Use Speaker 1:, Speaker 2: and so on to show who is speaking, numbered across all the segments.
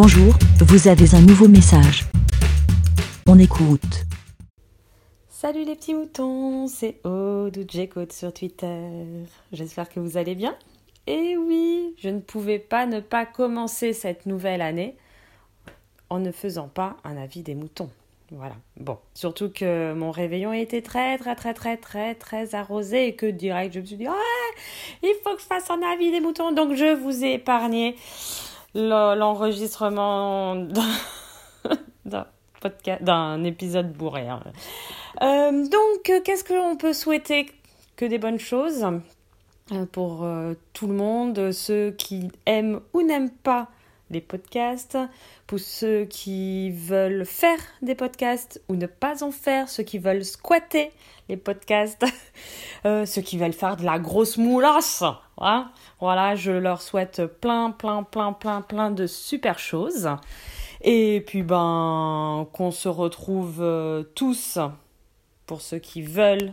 Speaker 1: Bonjour, vous avez un nouveau message. On écoute.
Speaker 2: Salut les petits moutons, c'est Aude J-Code sur Twitter. J'espère que vous allez bien. Et oui, je ne pouvais pas ne pas commencer cette nouvelle année en ne faisant pas un avis des moutons. Voilà. Bon, surtout que mon réveillon était très, très, très, très, très, très arrosé et que direct, je me suis dit, ouais, il faut que je fasse un avis des moutons. Donc, je vous ai épargné l'enregistrement d'un podcast, d'un épisode bourré. Hein. Euh, donc, qu'est-ce qu'on peut souhaiter que des bonnes choses euh, pour euh, tout le monde, ceux qui aiment ou n'aiment pas les podcasts, pour ceux qui veulent faire des podcasts ou ne pas en faire, ceux qui veulent squatter les podcasts, euh, ceux qui veulent faire de la grosse moulasse. Voilà, je leur souhaite plein, plein, plein, plein, plein de super choses. Et puis, ben, qu'on se retrouve euh, tous, pour ceux qui veulent,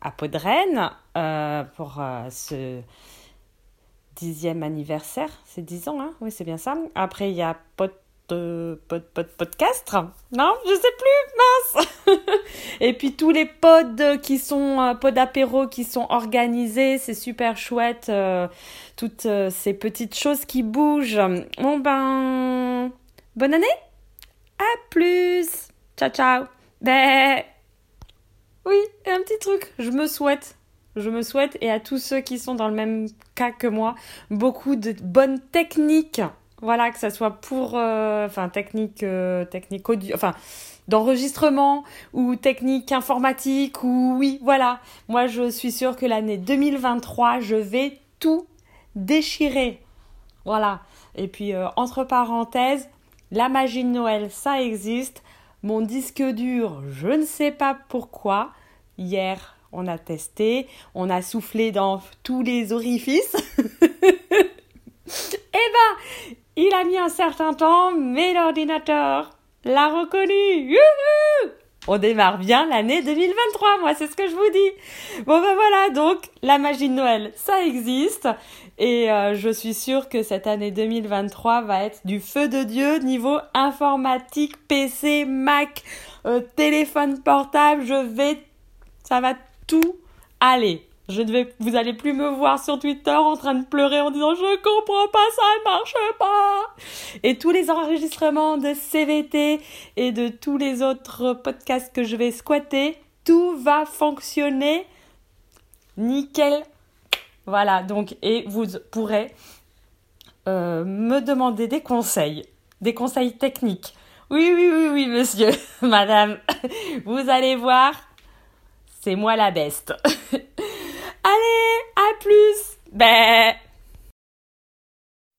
Speaker 2: à Podren, euh, pour ce dixième anniversaire. C'est dix ans, hein? Oui, c'est bien ça. Après, il y a Pod, pod, pod, podcast. Non, je sais plus, mince Et puis tous les pods qui sont, euh, pods apéro qui sont organisés, c'est super chouette. toutes ces petites choses qui bougent. Bon ben, bonne année À plus Ciao, ciao Ben... Oui, un petit truc, je me souhaite je me souhaite, et à tous ceux qui sont dans le même cas que moi, beaucoup de bonnes techniques. Voilà, que ce soit pour, euh, euh, technique audio, d'enregistrement ou technique informatique ou oui, voilà. Moi, je suis sûre que l'année 2023, je vais tout déchirer. Voilà. Et puis, euh, entre parenthèses, la magie de Noël, ça existe. Mon disque dur, je ne sais pas pourquoi. Hier, on a testé, on a soufflé dans tous les orifices. eh ben, il a mis un certain temps, mais l'ordinateur l'a reconnu. on démarre bien l'année 2023, moi c'est ce que je vous dis. Bon ben voilà, donc la magie de Noël, ça existe. Et euh, je suis sûre que cette année 2023 va être du feu de Dieu niveau informatique, PC, Mac, euh, téléphone portable. Je vais, ça va tout aller. Je ne vais, vous allez plus me voir sur Twitter en train de pleurer en disant je comprends pas, ça ne marche pas. Et tous les enregistrements de CVT et de tous les autres podcasts que je vais squatter, tout va fonctionner nickel. Voilà, donc, et vous pourrez euh, me demander des conseils, des conseils techniques. Oui, oui, oui, oui, monsieur, madame. Vous allez voir, c'est moi la beste. Allez, à plus. Ben.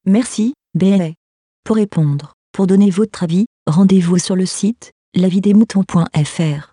Speaker 1: Merci, bé. Pour répondre, pour donner votre avis, rendez-vous sur le site lavidemouton.fr.